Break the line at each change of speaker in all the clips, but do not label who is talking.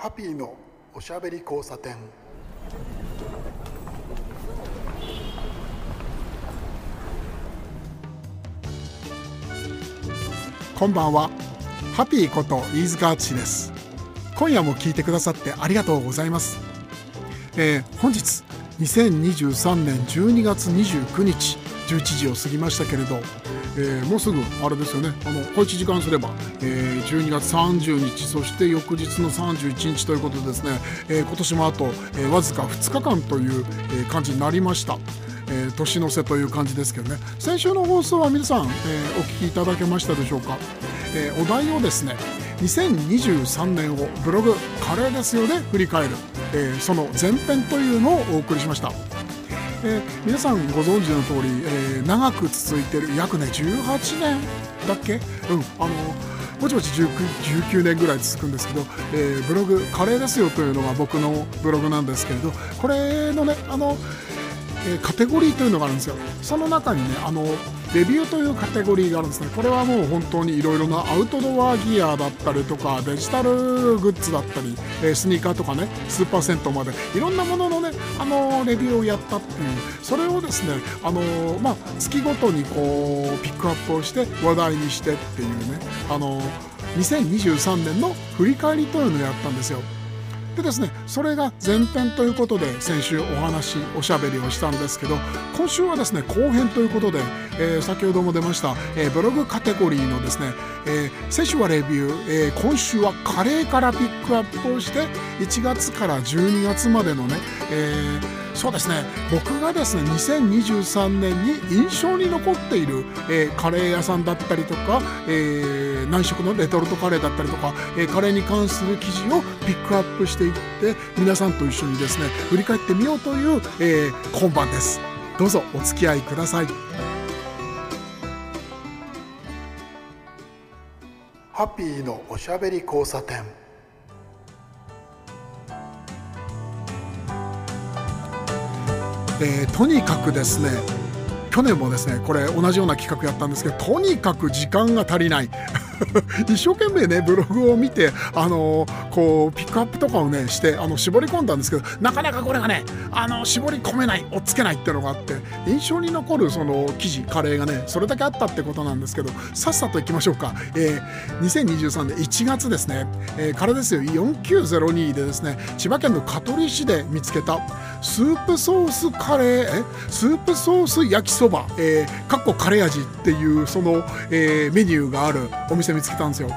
ハッピーのおしゃべり交差点。こんばんは。ハッピーこと飯塚敦です。今夜も聞いてくださってありがとうございます、えー、本日2023年12月29日11時を過ぎましたけれどえー、もうすぐあれですよね。あの小1時間すれば、えー、12月30日そして翌日の31日ということでですね、えー、今年もあと、えー、わずか2日間という、え、感じになりました。え、年の瀬という感じですけどね。先週の放送は皆さん、え、お聞きいただけましたでしょうか、え、お題をですね2023年をブログカレーですよね振り返る、え、その前編というのをお送りしました。えー、皆さんご存知の通り、えー、長く続いてる約ね18年だっけ？うんあのぼちぼち 19, 19年ぐらい続くんですけど、えー、ブログ「カレーですよ」というのが僕のブログなんですけれどこれのねあの、えー、カテゴリーというのがあるんですよ。その中にねあのレビューというカテゴリーがあるんですね。これはもう本当にいろいろなアウトドアギアだったりとかデジタルグッズだったり、えスニーカーとかねスーパー銭湯までいろんなもののねあのレビューをやったっていうそれをですねあのまあ月ごとにこうピックアップをして話題にしてっていうねあの2023年の振り返りというのをやったんですよ。でですねそれが前編ということで先週お話おしゃべりをしたんですけど今週はですね後編ということで、えー、先ほども出ました、えー、ブログカテゴリーのですね、えー、先週はレビュー、え今週はカレーからピックアップをして1月から12月までのね、えーそうですね。僕がですね2023年に印象に残っている、えー、カレー屋さんだったりとか、えー、南食のレトルトカレーだったりとか、えー、カレーに関する記事をピックアップしていって皆さんと一緒にですね振り返ってみようという、えー、今晩です。どうぞお付き合いください。ハッピーのおしゃべり交差点。えー、とにかくですね去年もですねこれ同じような企画やったんですけどとにかく時間が足りない。一生懸命ねブログを見てあのこうピックアップとかをねしてあの絞り込んだんですけどなかなかこれがねあの絞り込めない追っつけないっていうのがあって印象に残るその記事カレーがねそれだけあったってことなんですけどさっさといきましょうか、えー、2023年1月ですね、えー、カレーですよ。4902でですね千葉県の香取市で見つけたスープソースカレーえスープソース焼きそば、えー、かっこカレー味っていうその、えー、メニューがあるお店見つけたんですよ。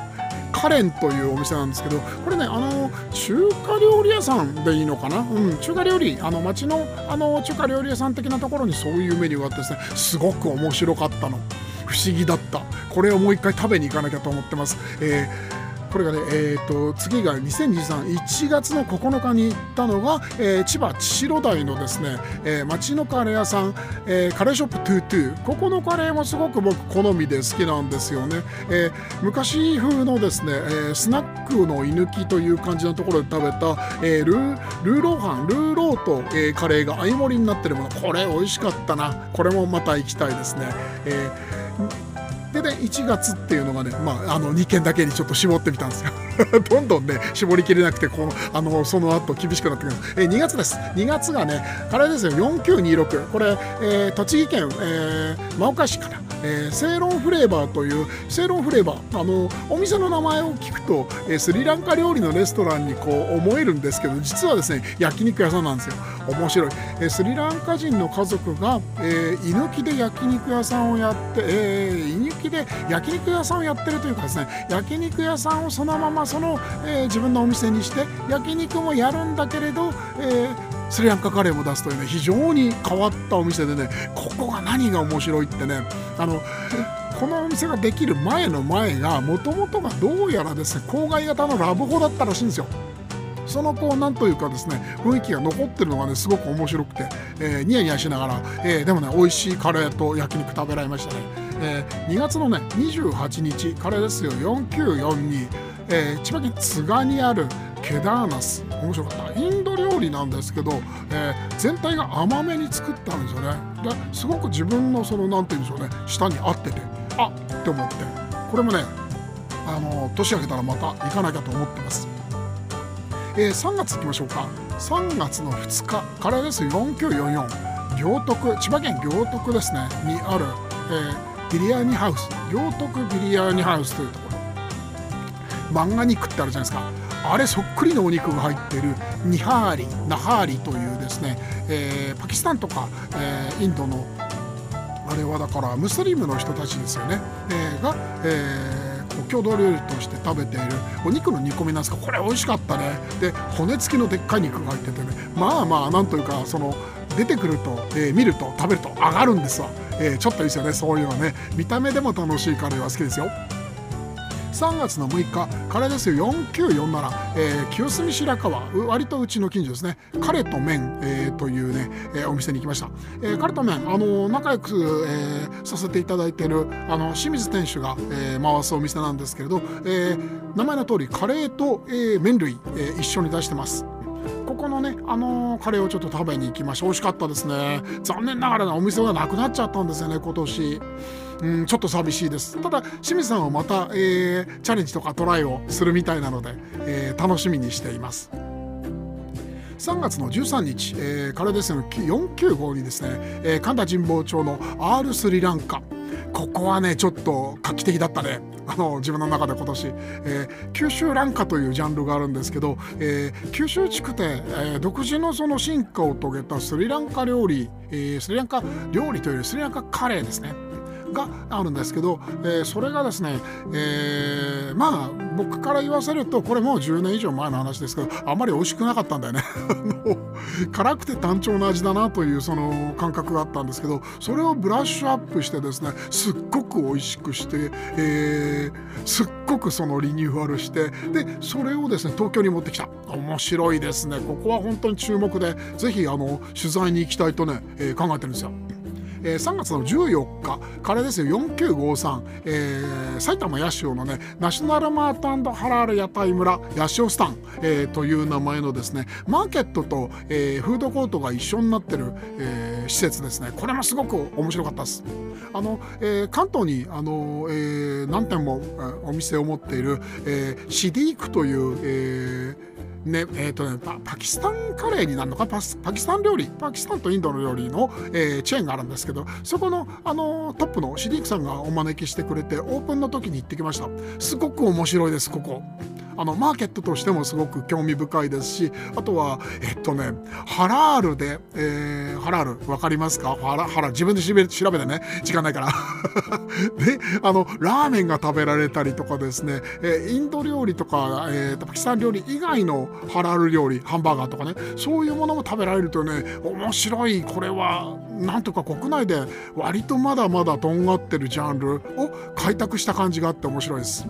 カレンというお店なんですけどこれねあの中華料理屋さんでいいのかな、うん、中華料理あの町のあの中華料理屋さん的なところにそういうメニューがあってですねすごく面白かったの。不思議だった。これをもう一回食べに行かなきゃと思ってます、えーこれがね、えーと、次が2023 1月の9日に行ったのが、えー、千葉千代台のですね、えー、町のカレー屋さん、えー、カレーショップトゥートゥー。ここのカレーもすごく僕好みで好きなんですよね、えー、昔風のですね、えー、スナックの居抜きという感じのところで食べた、えー、ルールーローハンルーローと、えー、カレーが相盛りになってるもの。これ美味しかったな。これもまた行きたいですね、えーでね1月っていうのがね、まあ、あの2件だけにちょっと絞ってみたんですよ。どんどんね絞りきれなくてこのあのその後厳しくなってくる。え2月です。2月がねあれですよ。4926これ、えー、栃木県、えー、真岡市からえー、セーロンフレーバーというセーロンフレーバーあのお店の名前を聞くと、えー、スリランカ料理のレストランにこう思えるんですけど実はですね焼肉屋さんなんですよ。面白い、えー、スリランカ人の家族が、えー、居抜きで焼肉屋さんをやって、えー、居抜きで焼肉屋さんをやってるというかですね焼肉屋さんをそのままその、えー、自分のお店にして焼肉もやるんだけれど、えースリランカカレーも出すというね非常に変わったお店でねここが何が面白いってねあのこのお店ができる前の前がもともとがどうやらですね郊外型のラブホだったらしいんですよ。そのこうなんというかですね雰囲気が残ってるのがねすごく面白くて、えー、ニヤニヤしながら、えー、でもね美味しいカレーと焼肉食べられましたね、えー、2月のね28日カレーですよ。4942、えー、千葉県津賀にあるケダーナス。面白かった。インド料理なんですけど、えー、全体が甘めに作ったんですよね。ですごく自分のその何て言うんでしょうね。舌に合っててあっって思って。これもねあの年明けたらまた行かなきゃと思ってます。えー、3月いきましょうか。3月の2日からです4944行徳千葉県行徳ですね。にある、えー、ビリヤーニハウス。行徳ビリヤーニハウスというところ。漫画肉ってあるじゃないですか。あれそっくりのお肉が入ってるニハーリナハーリというですね、えー、パキスタンとか、えー、インドのあれはだからムスリムの人たちですよね、えー、が、えー、郷土料理として食べているお肉の煮込みなんですがこれ美味しかったね。で骨付きのでっかい肉が入っててね。まあまあなんというかその出てくると、えー、見ると食べると上がるんですわ、えー、ちょっといいですよね。そういうのね。見た目でも楽しいカレーは好きですよ。3月の6日カレーですよ。4947、清澄白河。割とうちの近所ですね。カレと麺、えー、というね、えー、お店に行きました、えー、カレと麺。あの仲良く、えー、させていただいてるあの清水店主が、えー、回すお店なんですけれど、えー、名前の通りカレーと、えー、麺類、えー、一緒に出してます。ここのね、あのー、カレーをちょっと食べに行きました。美味しかったですね。残念ながら、お店がなくなっちゃったんですよね今年。うんちょっと寂しいです。ただ清水さんはまた、えー、チャレンジとかトライをするみたいなので、えー、楽しみにしています。3月の13日、えー、カレーですの495にですね、えー、神田神保町の R スリランカ。ここはねちょっと画期的だったね。あの自分の中で今年、えー、九州蘭花というジャンルがあるんですけど、えー、九州地区で、え、独自のその進化を遂げたスリランカ料理、え、スリランカ料理というよりスリランカカレーですね。があるんですけど、えー、それがですね、えー、まあ僕から言わせるとこれもう10年以上前の話ですけどあんまり美味しくなかったんだよね。辛くて単調な味だなというその感覚があったんですけどそれをブラッシュアップしてですねすっごく美味しくして、えー、すっごくそのリニューアルしてでそれをですね東京に持ってきた。面白いですね。ここは本当に注目でぜひあの取材に行きたいとね、えー、考えてるんですよ。えー、3月の14日カレーですよ。4953、えー、埼玉八潮のねナショナルマートハラール屋台村八潮スタン、えー、という名前のですねマーケットと、えー、フードコートが一緒になってる、えー、施設ですね。これもすごく面白かったです。あの、えー、関東にあの、えー、何店もお店を持っている、えー、シディークという、えーねえーとね、パパキスタンカレーになるのか？パパキスタン料理？パキスタンとインドの料理の、えー、チェーンがあるんですけどそこの、あのトップのシディークさんがお招きしてくれてオープンの時に行ってきました。すごく面白いですここ。あのマーケットとしてもすごく興味深いですしあとはえっとねハラールで、えー、ハラール分かりますか？ハラハラ自分で調べてね。時間ないから。であのラーメンが食べられたりとかですね、えー、インド料理とか、えー、パキスタン料理以外のハラール料理ハンバーガーとかね。そういうものも食べられるとね面白い。これはなんとか国内で割とまだまだとんがってるジャンルを開拓した感じがあって面白いです。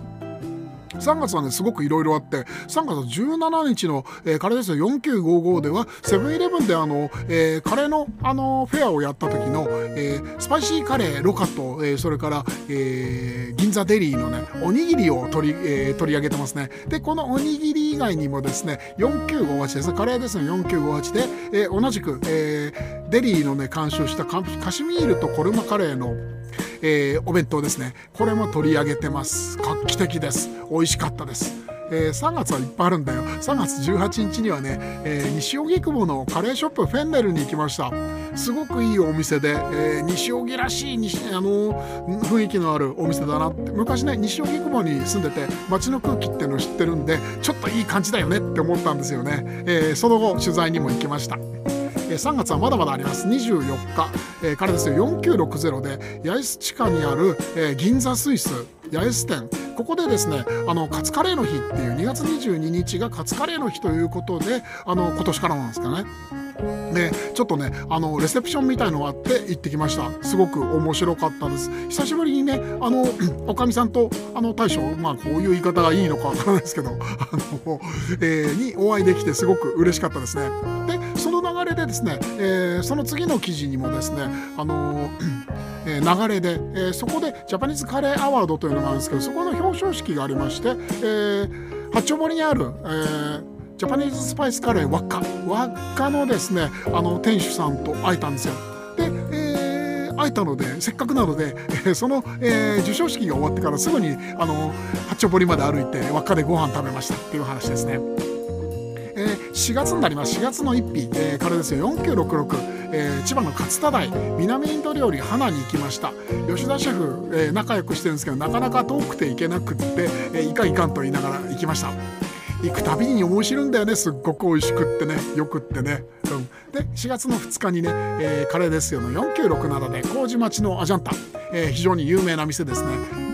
3月はねすごくいろいろあって3月17日の、えー、カレーですよ。4955ではセブンイレブンであの、えー、カレーのあのフェアをやった時の、えー、スパイシーカレーロカと、えー、それから、えー、銀座デリーのねおにぎりを取り,、えー、取り上げてますね。でこのおにぎり以外にもですね4958です。カレーですね。4958で、えー、同じく、えー、デリーのね監修したカシミールとコルマカレーのえー、お弁当ですね。これも取り上げてます。画期的です。美味しかったです。えー、3月はいっぱいあるんだよ。3月18日にはね、えー、西荻窪のカレーショップフェンネルに行きました。すごくいいお店で、えー、西荻らしい西、あの雰囲気のあるお店だなって。昔ね西荻窪に住んでて街の空気っていうのを知ってるんでちょっといい感じだよねって思ったんですよね、え、その後取材にも行きました。3月はまだまだあります。24日、えー、からですよ。4960で八重洲地下にある、え、銀座スイス八重洲店。ここでですねあのカツカレーの日っていう2月22日がカツカレーの日ということであの今年からなんですかね。でちょっとねあのレセプションみたいのがあって行ってきました。すごく面白かったです。久しぶりにねあの おかみさんとあの大将まあこういう言い方がいいのかわからないですけどあの、えー、にお会いできてすごく嬉しかったですね。でその流れでですね、えー、その次の記事にもですねあの え流れで、えー、そこでジャパニーズカレーアワードというのがあるんですけどそこの表彰式がありまして、えー、八丁堀にある、えー、ジャパニーズスパイスカレー輪っか輪っかのですねあの店主さんと会えたんですよ。で、えー、会えたのでせっかくなので、えー、その、えー、授賞式が終わってからすぐにあの八丁堀まで歩いて輪っかでご飯食べましたっていう話ですね。え4月になります。4月の1日、えー、からですよ。4966、えー、千葉の勝田台南インド料理花に行きました。吉田シェフ、えー、仲良くしてるんですけどなかなか遠くて行けなくって、えー、いかいかんと言いながら行きました。行くたびに面白いんだよね。すっごく美味しくってね。よくってね、うん、で4月の2日にね、えー、カレーですよの4967で麹町のアジャンタ、えー、非常に有名な店ですね。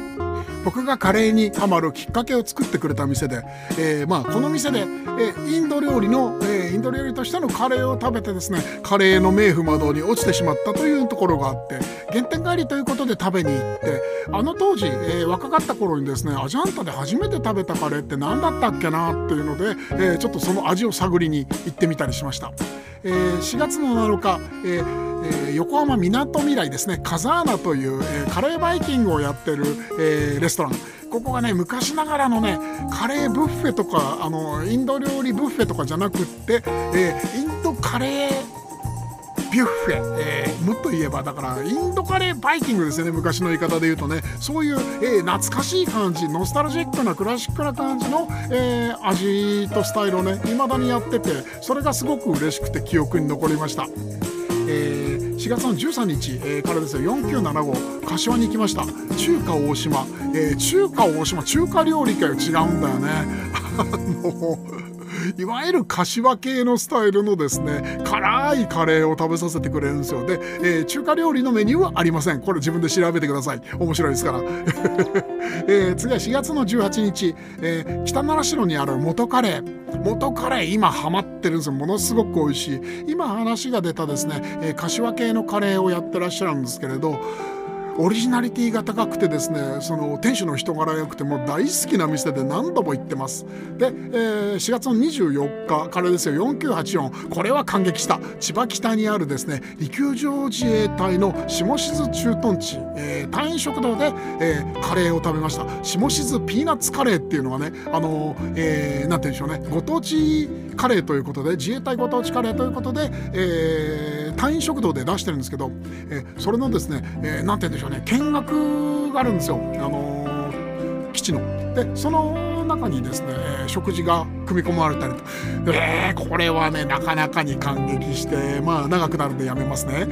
僕がカレーにハマるきっかけを作ってくれた店で、えー、まあこの店で、えー、インド料理の、えー、インド料理としてのカレーを食べてですねカレーの名不魔道に落ちてしまったというところがあって原点帰りということで食べに行ってあの当時、えー、若かった頃にですねアジャンタで初めて食べたカレーって何だったっけなっていうので、えー、ちょっとその味を探りに行ってみたりしました。えー、4月の7日、えーえー、横浜みなとみらいですね。カザーナという、えー、カレーバイキングをやってる、えー、レストラン。ここがね昔ながらのねカレーブッフェとかあのインド料理ブッフェとかじゃなくって、え、インドカレービュッフェ、えー、もっと言えばだからインドカレーバイキングですよね昔の言い方で言うとね。そういう、えー、懐かしい感じノスタルジックなクラシックな感じの、えー、味とスタイルをね未だにやっててそれがすごく嬉しくて記憶に残りました。えー、4月の13日、えー、からですよ。4975柏に行きました。中華大島、えー、中華大島。中華料理かよ違うんだよね。あのいわゆる柏系のスタイルのですね辛いカレーを食べさせてくれるんですよ。で、えー、中華料理のメニューはありません。これ自分で調べてください。面白いですから。えー、次は4月の18日、えー、北奈良市にある元カレー。元カレー今ハマってるんですよ。ものすごく美味しい。今話が出たですね、えー、柏系のカレーをやってらっしゃるんですけれどオリジナリティが高くてですねその店主の人柄良くても大好きな店で何度も行ってます。で、えー、4月の24日からですよ4984これは感激した。千葉北にあるですね陸上自衛隊の下静駐屯地、えー、隊員食堂で、えー、カレーを食べました。下静ピーナッツカレーっていうのがねあのー、えー、なんて言うんでしょうねご当地カレーということで自衛隊ご当地カレーということで、えー、隊員食堂で出してるんですけど、えー、それのですね、えー、なんて言うんでしょうね見学があるんですよ、あの、基地の。でその中にですね食事が組み込まれたりと。えー、これはねなかなかに感激してまあ長くなるんでやめますね。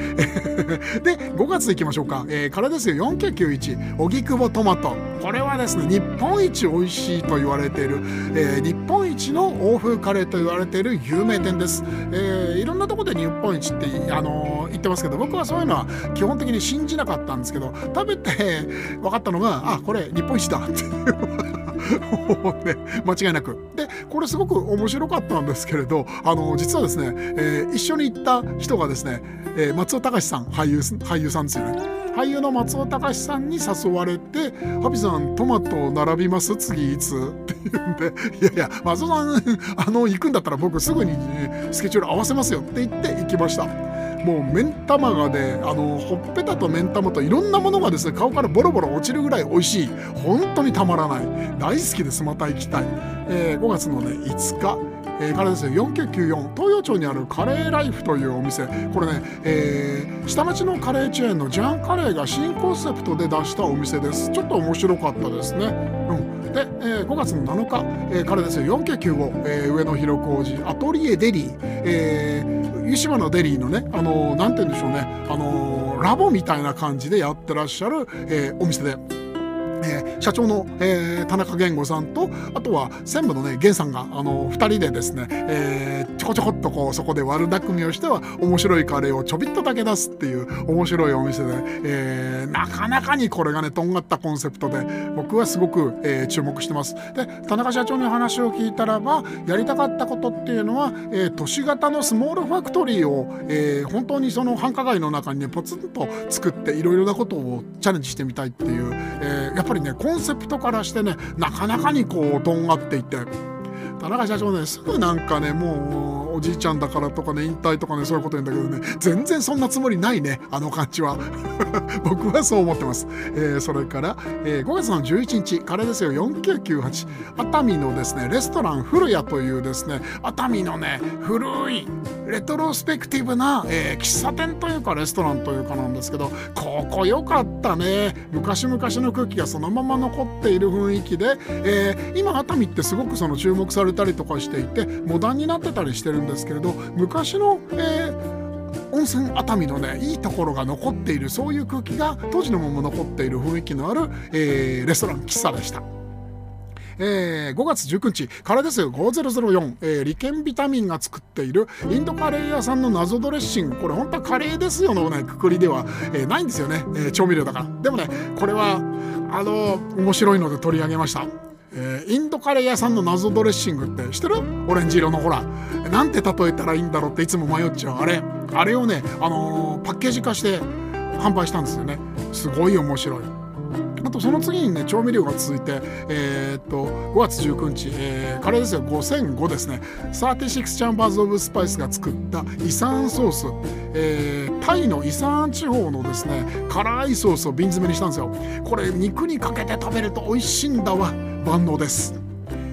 で5月いきましょうか、えー、からですよ。4991荻窪トマト。これはですね日本一美味しいと言われている、えー、日本一の欧風カレーと言われている有名店です、えー、いろんなところで日本一って、あのー、言ってますけど僕はそういうのは基本的に信じなかったんですけど食べて分かったのがあこれ日本一だっていう。ね、間違いなく。で、これすごく面白かったんですけれど、あの、実はですね、えー、一緒に行った人がですね、えー、松尾隆さん、俳優、俳優さんですよね。俳優の松尾隆さんに誘われて「ハビさんトマト並びます？次いつ?」って言うんで「いやいや松尾さんあの行くんだったら僕すぐに、スケジュール合わせますよ」って言って行きました。もう目ん玉がねあのほっぺたと目ん玉といろんなものがですね顔からボロボロ落ちるぐらい美味しい。本当にたまらない。大好きです。また行きたい、えー、5月のね5日。えー、からですね4994東洋町にあるカレーライフというお店。これね、えー、下町のカレーチェーンのジャンカレーが新コンセプトで出したお店です。ちょっと面白かったですね、うん、で、えー、5月の7日、えー、からですよ4995、えー、上野広小路。アトリエデリー、えー湯島のデリーのね、あのー、なんて言うんでしょうね、あのー、ラボみたいな感じでやってらっしゃる、えー、お店で。えー、社長の、えー、田中源吾さんとあとは専務のね源さんがあの2人でですね、えー、ちょこちょこっとこうそこで悪巧みをしては面白いカレーをちょびっとだけ出すっていう面白いお店で、えー、なかなかにこれがねとんがったコンセプトで僕はすごく、えー、注目してます。で田中社長の話を聞いたらばやりたかったことっていうのは、えー、都市型のスモールファクトリーを、えー、本当にその繁華街の中にねポツンと作っていろいろなことをチャレンジしてみたいっていう、やっぱりねコンセプトからしてねなかなかにこうとんがっていて。田中社長ねすぐなんかねもうおじいちゃんだからとかね引退とかねそういうこと言うんだけどね全然そんなつもりないねあの感じは。僕はそう思ってます、えー、それから、えー、5月の11日カレーですよ。4998熱海のですねレストラン古谷というですね熱海のね古いレトロスペクティブな、えー、喫茶店というかレストランというかなんですけどここ良かったね。昔々の空気がそのまま残っている雰囲気で、えー、今熱海ってすごくその注目されれたりとかしていてモダンになってたりしてるんですけれど昔の、えー温泉熱海のねいいところが残っているそういう空気が当時のまま残っている雰囲気のある、えー、レストラン喫茶でした。えー、5月19日カレーですよ5004、えー、リケンビタミンが作っているインドカレー屋さんの謎ドレッシング。これ本当はカレーですよのねくくりでは、えー、ないんですよね、えー、調味料だから。でもねこれはあの面白いので取り上げました。えー、インドカレー屋さんの謎ドレッシングって知ってる？オレンジ色のほら。なんて例えたらいいんだろうっていつも迷っちゃう。あれあれをね、あのー、パッケージ化して販売したんですよね。すごい面白い。あとその次にね調味料が続いて、えー、っと5月19日、えー、カレーですよ。5005ですね。36チャンバーズ・オブ・スパイスが作ったイサンソース、えー、タイのイサン地方のですね辛いソースを瓶詰めにしたんですよ。これ肉にかけて食べると美味しいんだわ。万能です。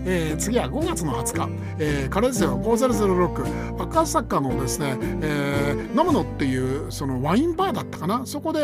えー、次は5月の20日、えー、カレーゼロ5006赤坂のですね、えー、飲むのっていうそのワインバーだったかな。そこで、え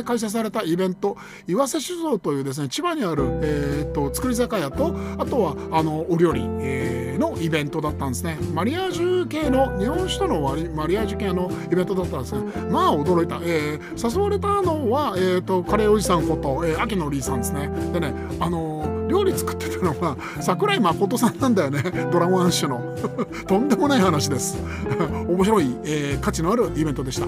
ー、開催されたイベント。岩瀬酒造というですね千葉にある、えーと、作り酒屋とあとはあのお料理、えー、のイベントだったんですね。マリアージュ系の日本酒とのマリアージュ系のイベントだったんですねまあ驚いた、えー、誘われたのは、えーと、カレーおじさんこと、えー、秋野リーさんですね。でねあのー料理作ってたのは桜井誠さんなんだよね。ドラゴンアッシュの。とんでもない話です。面白い、えー、価値のあるイベントでした。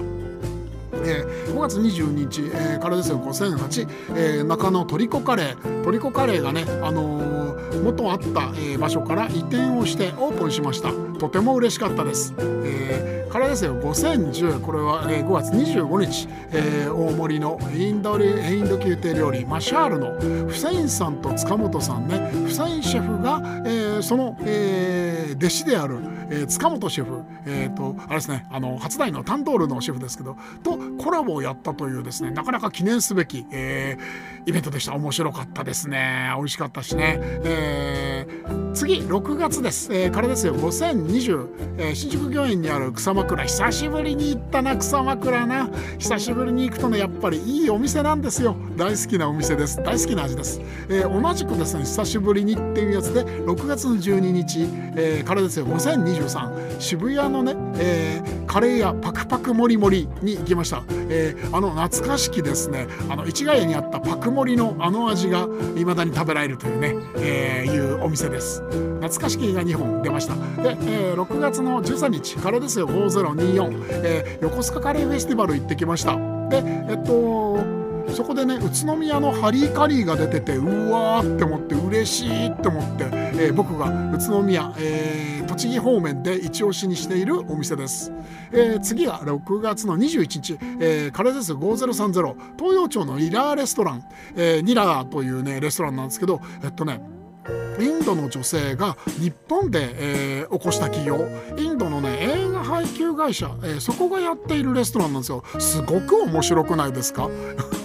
えー、5月22日、えー、からですよ。5008、えー、中野トリコカレー。トリコカレーがね、あのー、元あった、え、場所から移転をしてオープンしました。とても嬉しかったです、えー、からですよ。5010これは、えー、5月25日、えー、大森のインドインド宮廷料理マシャールのフセインさんと塚本さんね。フセインシェフが、えー、その、えー、弟子である、えー、塚本シェフ、えーと、あれですねあの初代のタンドールのシェフですけどとコラボをやったというですねなかなか記念すべき、えー、イベントでした。面白かったですね。美味しかったしね、えー、次6月です、えー、からですよ。5020、えー、新宿御苑にある草枕久しぶりに行ったな草枕な。久しぶりに行くとねやっぱりいいお店なんですよ。大好きなお店です。大好きな味です、えー、同じくですね久しぶりにっていうやつで6月の12日、えー、からですよ。5023渋谷のね、えー、カレー屋パクパクもりもりに行きました、え、あの懐かしきですねあの市ヶ谷にあったパクモリのあの味が未だに食べられるというね、え、いうお店です。懐かしきが2本出ました。で、えー、6月の13日カレーですよ。50 5024、えー、横須賀カレーフェスティバル行ってきました。でえっとそこでね宇都宮のハリーカリーが出ててうわーって思って嬉しいって思って、えー、僕が宇都宮、えー、栃木方面で一押しにしているお店です、えー、次は6月の21日、えー、カレーです5030東洋町のリラーレストラン、えー、ニラーというねレストランなんですけどえっとねインドの女性が日本で、えー、起こした企業。インドのね配給会社、えー、そこがやっているレストランなんですよすごく面白くないですか？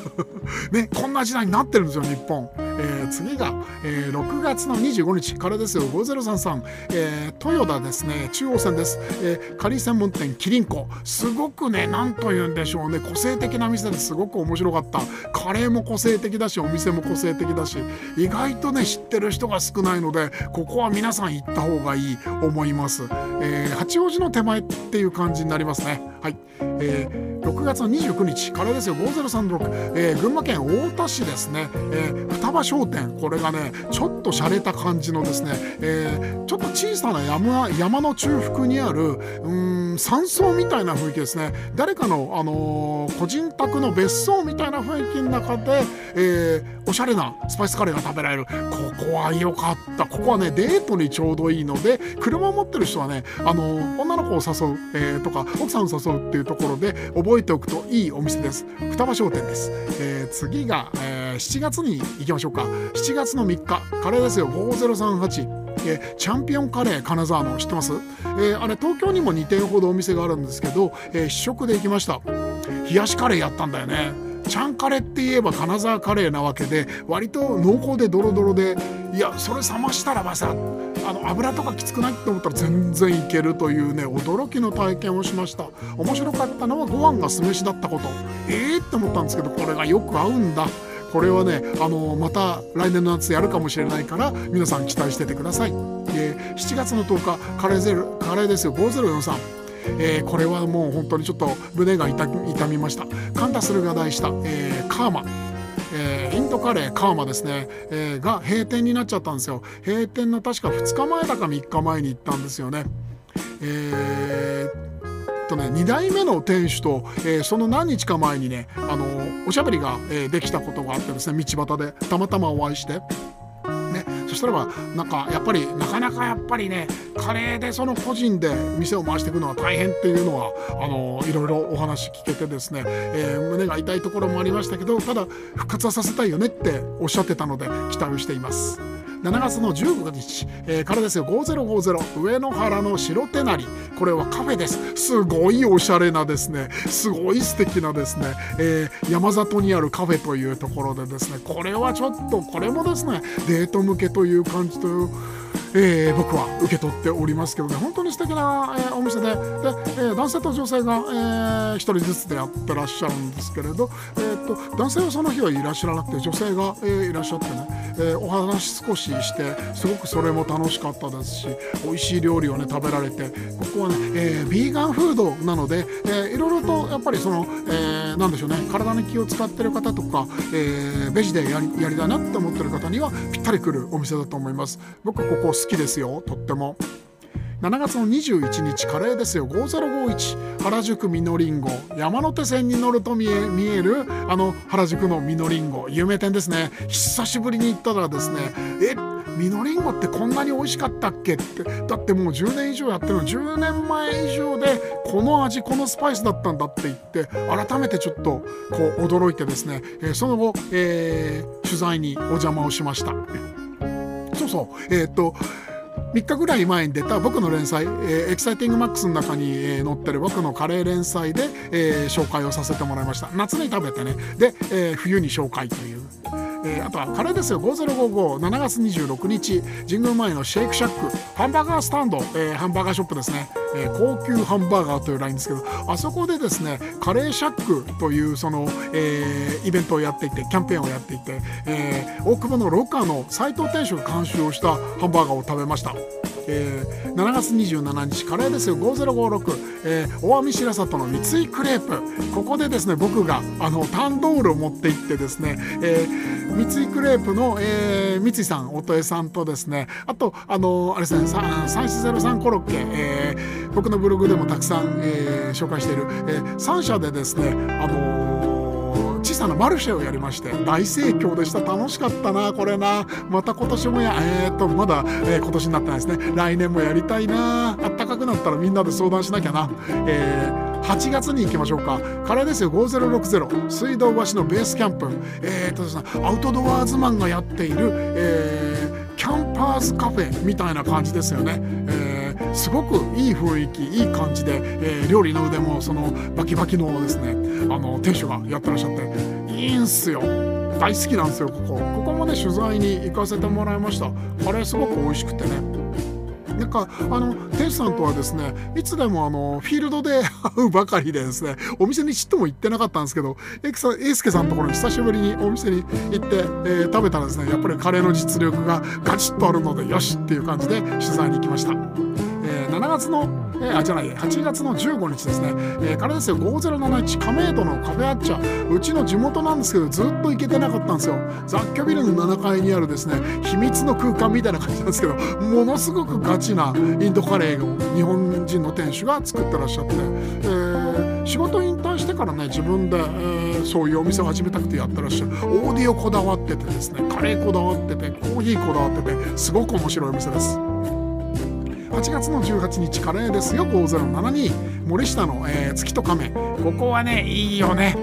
ねこんな時代になってるんですよ日本。えー、次が、えー、6月の25日からですよ。5033、えー、豊田ですね。中央線です、えー、仮専門店キリンコ。すごくね何と言うんでしょうね。個性的な店です。ごく面白かった。カレーも個性的だしお店も個性的だし。意外とね知ってる人が少ないのでここは皆さん行った方がいい思います、えー、八王子の手前っていう感じになりますね。はい、えー、6月の29日からですよ。5036、えー、群馬県太田市ですね、えー、双商店。これがねちょっと洒落た感じのですね、えー、ちょっと小さな山山の中腹にあるうん山荘みたいな雰囲気ですね。誰かの、あのー、個人宅の別荘みたいな雰囲気の中で、えー、おしゃれなスパイスカレーが食べられる。ここは良かった。ここはねデートにちょうどいいので車を持ってる人はね、あの、女の子を誘う、えー、とか奥さんを誘うっていうところで覚えておくといいお店です。双葉商店です、え、次が、え、7月に行きましょうか。7月の3日カレーですよ。5038えチャンピオンカレー金沢の知ってます、えー、あれ東京にも2店ほどお店があるんですけど、えー、試食で行きました。冷やしカレーやったんだよね。ちゃんカレーって言えば金沢カレーなわけで割と濃厚でドロドロでいやそれ冷ましたらばさあの油とかきつくないって思ったら全然いけるというね驚きの体験をしました。面白かったのはご飯が酢飯だったこと。ええー、って思ったんですけどこれがよく合うんだ。これはねあのまた来年の夏やるかもしれないから皆さん期待しててください、えー、7月の10日カレーゼルカレーですよ。5043えー、これはもう本当にちょっと胸が痛みました。カンタスルが題した、えー、カーマ。えー、インドカレーカーマですね、えー、が閉店になっちゃったんですよ。閉店の確か2日前だか3日前に行ったんですよね。えー、とね2代目の店主と、えー、その何日か前にねあのおしゃべりが、えー、できたことがあってですね道端でたまたまお会いしてねそしたらばなんかやっぱりなかなかやっぱりねカレーでその個人で店を回していくのは大変っていうのはあのいろいろお話聞けてですね、えー、胸が痛いところもありましたけどただ復活はさせたいよねっておっしゃってたので期待をしています。7月の15日、えー、からですよ。5050上野原の白手なり。これはカフェです。すごいおしゃれなですね。すごい素敵なですね、えー、山里にあるカフェというところでですね。これはちょっとこれもですねデート向けという感じというえー、僕は受け取っておりますけどね。本当に素敵な、えー、お店で。で、えー、男性と女性が、えー、1人ずつでやってらっしゃるんですけれど、えーと、男性はその日はいらっしゃらなくて女性が、えー、いらっしゃってね、えー、お話少ししてすごくそれも楽しかったですし美味しい料理をね食べられてここはね、えー、ビーガンフードなので、えー、いろいろとやっぱりその、えー、なんでしょうね体に気を使ってる方とか、えー、ベジでやりやりたいなって思ってる方にはぴったりくるお店だと思います。僕はここ好きですよとっても。7月の21日カレーですよ。5051原宿みのりんご。山手線に乗ると見え見えるあの原宿のみのりんご。有名店ですね。久しぶりに行ったらですねえみのりんごってこんなに美味しかったっけ？ってだってもう10年以上やってるの。10年前以上でこの味このスパイスだったんだって言って改めてちょっとこう驚いてですね、えー、その後、えー、取材にお邪魔をしました。そうそう。えっ、と3日ぐらい前に出た僕の連載、えー、エキサイティングマックスの中に、えー、載ってる僕のカレー連載で、えー、紹介をさせてもらいました。夏に食べてね。で、えー、冬に紹介という。えー、あとはカレーですよ。50557月26日。神宮前のシェイクシャック。ハンバーガースタンド、えー、ハンバーガーショップですね、えー、高級ハンバーガーというラインですけどあそこでですねカレーシャックというその、えイベントをやっていてキャンペーンをやっていて、え大久保のロッカーの斎藤店主が監修をしたハンバーガーを食べました。えー、7月27日カレーですよ。5056、えー、大網白里の三井クレープ。ここでですね僕があのタンドールを持って行ってですね、えー、三井クレープの、えー、三井さん音江さんとですねあとあのあれですね3403コロッケ、えー、僕のブログでもたくさん、えー、紹介している、えー、3社でですねあのー小さなマルシェをやりまして大盛況でした。楽しかったなこれな。また今年もや。えー、っとまだ、えー、今年になってないですね。来年もやりたいな。あったかくなったらみんなで相談しなきゃな。えー8月に行きましょうか。カレーですよ。5060水道橋のベースキャンプ。えー、っとですねアウトドアーズマンがやっている、えー、キャンパーズカフェみたいな感じですよね、えー、すごくいい雰囲気いい感じで、えー、料理の腕もそのバキバキのですねあの店主がやってらっしゃっていいんすよ。大好きなんですよここ。ここもね取材に行かせてもらいました。カレーすごく美味しくてね。なんかあの店主さんとはですねいつでもあのフィールドで 会うばかりでですねお店にちっとも行ってなかったんですけどエクさん英介さんのところに久しぶりにお店に行って、えー、食べたらですねやっぱりカレーの実力がガチッとあるのでよしっていう感じで取材に行きました。7月のえー、あじゃない8月の15日ですね、えー、からですよ5071亀戸のカフェアッチャ。うちの地元なんですけどずっと行けてなかったんですよ。雑居ビルの7階にあるですね秘密の空間みたいな感じなんですけどものすごくガチなインドカレーを日本人の店主が作ってらっしゃって、えー、仕事引退してからね自分で、えー、そういうお店を始めたくてやってらっしゃる。オーディオこだわっててですねカレーこだわっててコーヒーこだわっててすごく面白いお店です。8月の18日カレーですよ。5072森下の、えー、月と亀。ここはねいいよね。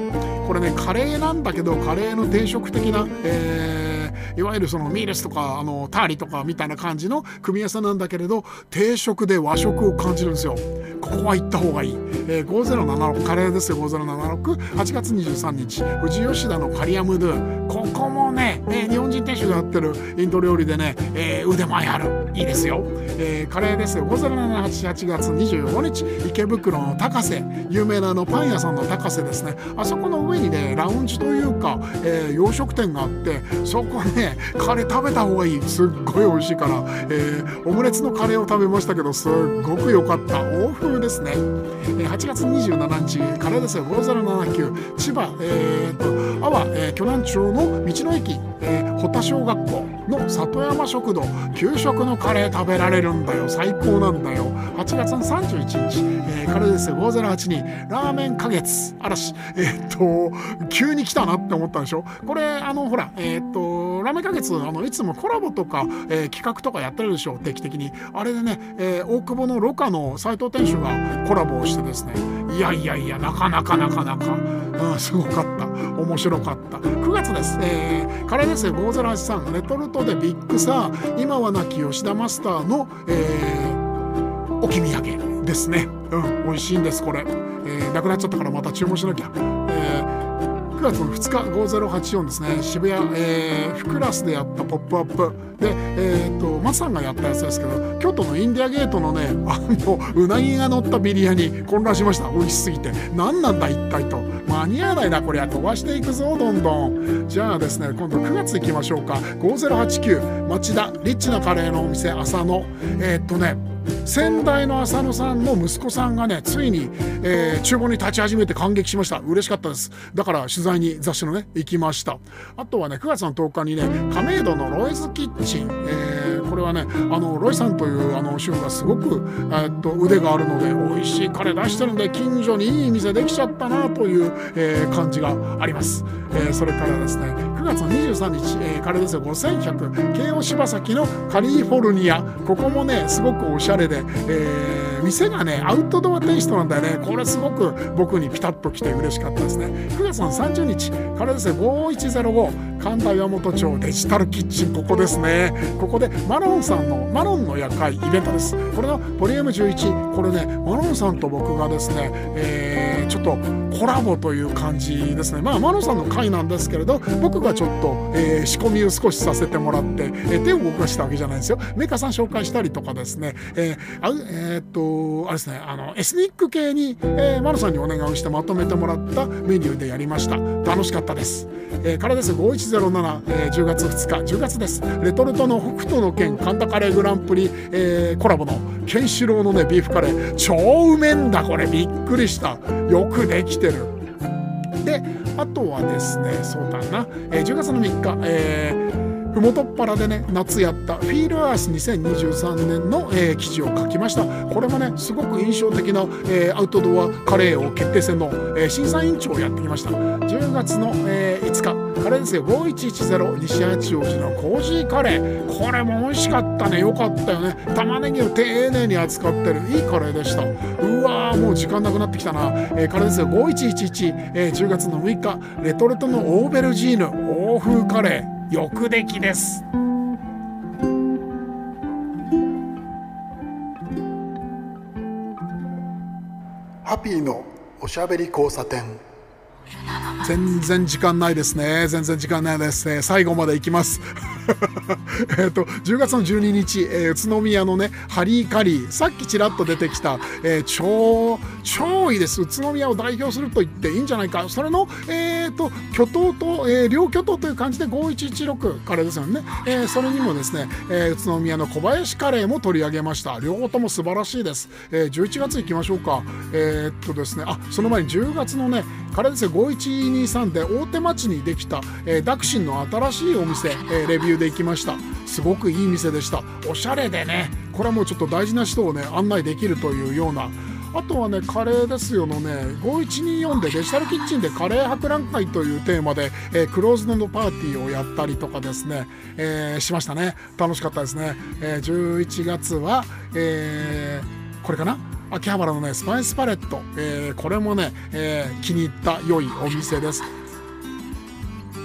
これねカレーなんだけどカレーの定食的な、えいわゆるそのミーレスとかあのターリとかみたいな感じの組み合わせなんだけれど定食で和食を感じるんですよ。ここは行った方がいい、えー、5076カレーですよ50768月23日富士吉田のカリアムドゥ。ここもね、えー、日本人店主がやってるインド料理でね、えー、腕前ある。いいですよ、えー、カレーですよ。50788月25日池袋の高瀬。有名なあのパン屋さんの高瀬ですね。あそこの上にねラウンジというか、えー、洋食店があってそこねカレー食べた方がいい。すっごい美味しいから、えー、オムレツのカレーを食べましたけどすっごく良かった。欧風ですね、えー、8月27日カレーですよ。5079千葉えー、っと阿波、えー、巨南町の道の駅、えー、保田小学校の里山食堂給食のカレー食べられるんだよ。最高なんだよ。8月の31日、えー、カレーですよ。5082ラーメン花月嵐。えー、っと急に来たなって思ったんでしょ。これあのほらえー、っとラーメン花月あのいつもコラボとか、えー、企画とかやってるでしょ定期的に。あれでね、えー、大久保のロカの斎藤店主がコラボをしてですね。いやいやいやなかなかなかなか、うん、すごかった。面白かった。9月です、えー、カレーですよ。5083レトルトでビッグサー今は亡き吉田マスターの、えー、置き土産ですね。うん美味しいんですこれ、えー、なくなっちゃったからまた注文しなきゃ、えー、9月の2日5084ですね。渋谷、えー、フクラスでやった「ポップアップ。で、えーと、マさんがやったやつですけど京都のインディアゲートのねあのうなぎが乗ったビリヤに混乱しました。美味しすぎて。何なんだ一体と。間に合わないなこりゃ。飛ばしていくぞどんどん。じゃあですね今度9月行きましょうか。5089町田リッチなカレーのお店浅野。えー、っとね先代の浅野さんの息子さんがねついに、えー、厨房に立ち始めて感激しました。嬉しかったです。だから取材に雑誌のね行きました。あとはね9月の10日にね亀戸のロイズキッチン、えー、これはねあのロイさんというあの主婦がすごく、えー、っと腕があるので美味しいカレー出してるんで近所にいい店できちゃったなという、えー、感じがあります、えー、それからですね9月の23日、えー、カレーですよ。5100京王柴崎のカリフォルニア。ここもねすごくおしゃれで、えー、店がねアウトドアテイストなんだよね。これすごく僕にピタッと来て嬉しかったですね。9月の30日からですね5105神田山本町デジタルキッチン。ここですね。ここでマロンさんのマロンの夜会イベントです。これのボリューム11これねマロンさんと僕がですね、えー、ちょっとコラボという感じですね。まあマロさんの会なんですけれど僕がちょっと、えー、仕込みを少しさせてもらって、えー、手を動かしたわけじゃないですよ。メーカーさん紹介したりとかですね、えーえー、っとあれですね。あのエスニック系に、えー、マロさんにお願いをしてまとめてもらったメニューでやりました。楽しかったです、えー、からです。5107、えー、10月2日。10月です。レトルトの北斗の県神田カレーグランプリ、えー、コラボのケンシロウのねビーフカレー。超うめんだこれ。びっくりした。よくできてる。であとはですねそうだな、えー、10月の3日、えーふもとっぱらでね夏やったフィールアース2023年の、えー、記事を書きました。これもねすごく印象的な、えー、アウトドアカレーを決定戦の、えー、審査委員長をやってきました。10月の、えー、5日。カレーですよ。5110西八王子のコージーカレー。これも美味しかったね。よかったよね。玉ねぎを丁寧に扱ってる。いいカレーでした。うわーもう時間なくなってきたな、えー、カレーですよ。5111、えー、10月の6日。レトルトのオーベルジーヌ。欧風カレー。欲出来です。ハッピーのおしゃべり交差点。全然時間ないですね。全然時間ないですね。最後まで行きます。えっと、10月の12日、えー、宇都宮のね、ハリーカリー、さっきちらっと出てきた、えー、超、超いいです。宇都宮を代表すると言っていいんじゃないか。それの、えっ、ー、と、巨頭と、えー、両巨頭という感じで5116カレーですよね。えー、それにもですね、えー、宇都宮の小林カレーも取り上げました。両方とも素晴らしいです。えー、11月行きましょうか。えー、っとですね、あ、その前に10月のね、カレーですよ、5123で大手町にできた、えー、ダクシンの新しいお店、えー、レビューで行きました。すごくいい店でした。おしゃれでね。これはもうちょっと大事な人をね案内できるというような。あとはね、カレーですよのね、5124でデジタルキッチンでカレー博覧会というテーマで、えー、クローズドのパーティーをやったりとかですね、えー、しましたね。楽しかったですね。えー、11月は、えー、これかな？秋葉原のね、スパイスパレット、え、これもね、え、気に入った良いお店です。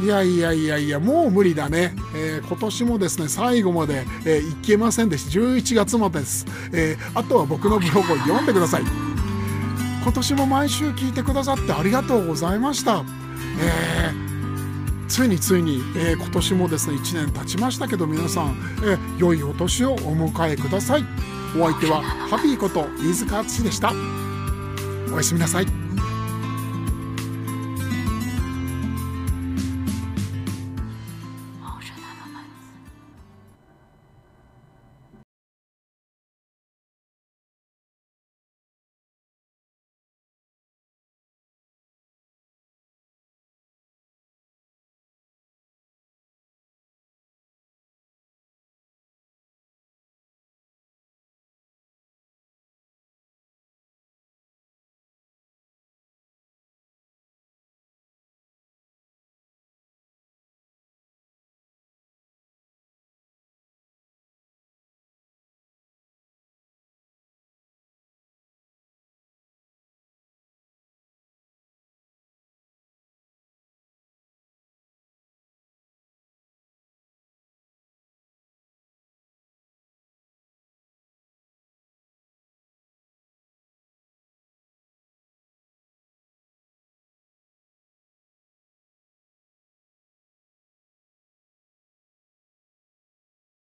いやいやいやいやもう無理だね、えー、今年もですね最後まで、えー、いけませんでした。11月までです、えー、あとは僕のブログを読んでください。今年も毎週聞いてくださってありがとうございました、えー、ついについに、え今年もですね1年経ちましたけど皆さん、え良いお年をお迎えください。お相手はハッピーこと飯塚敦でした。おやすみなさい。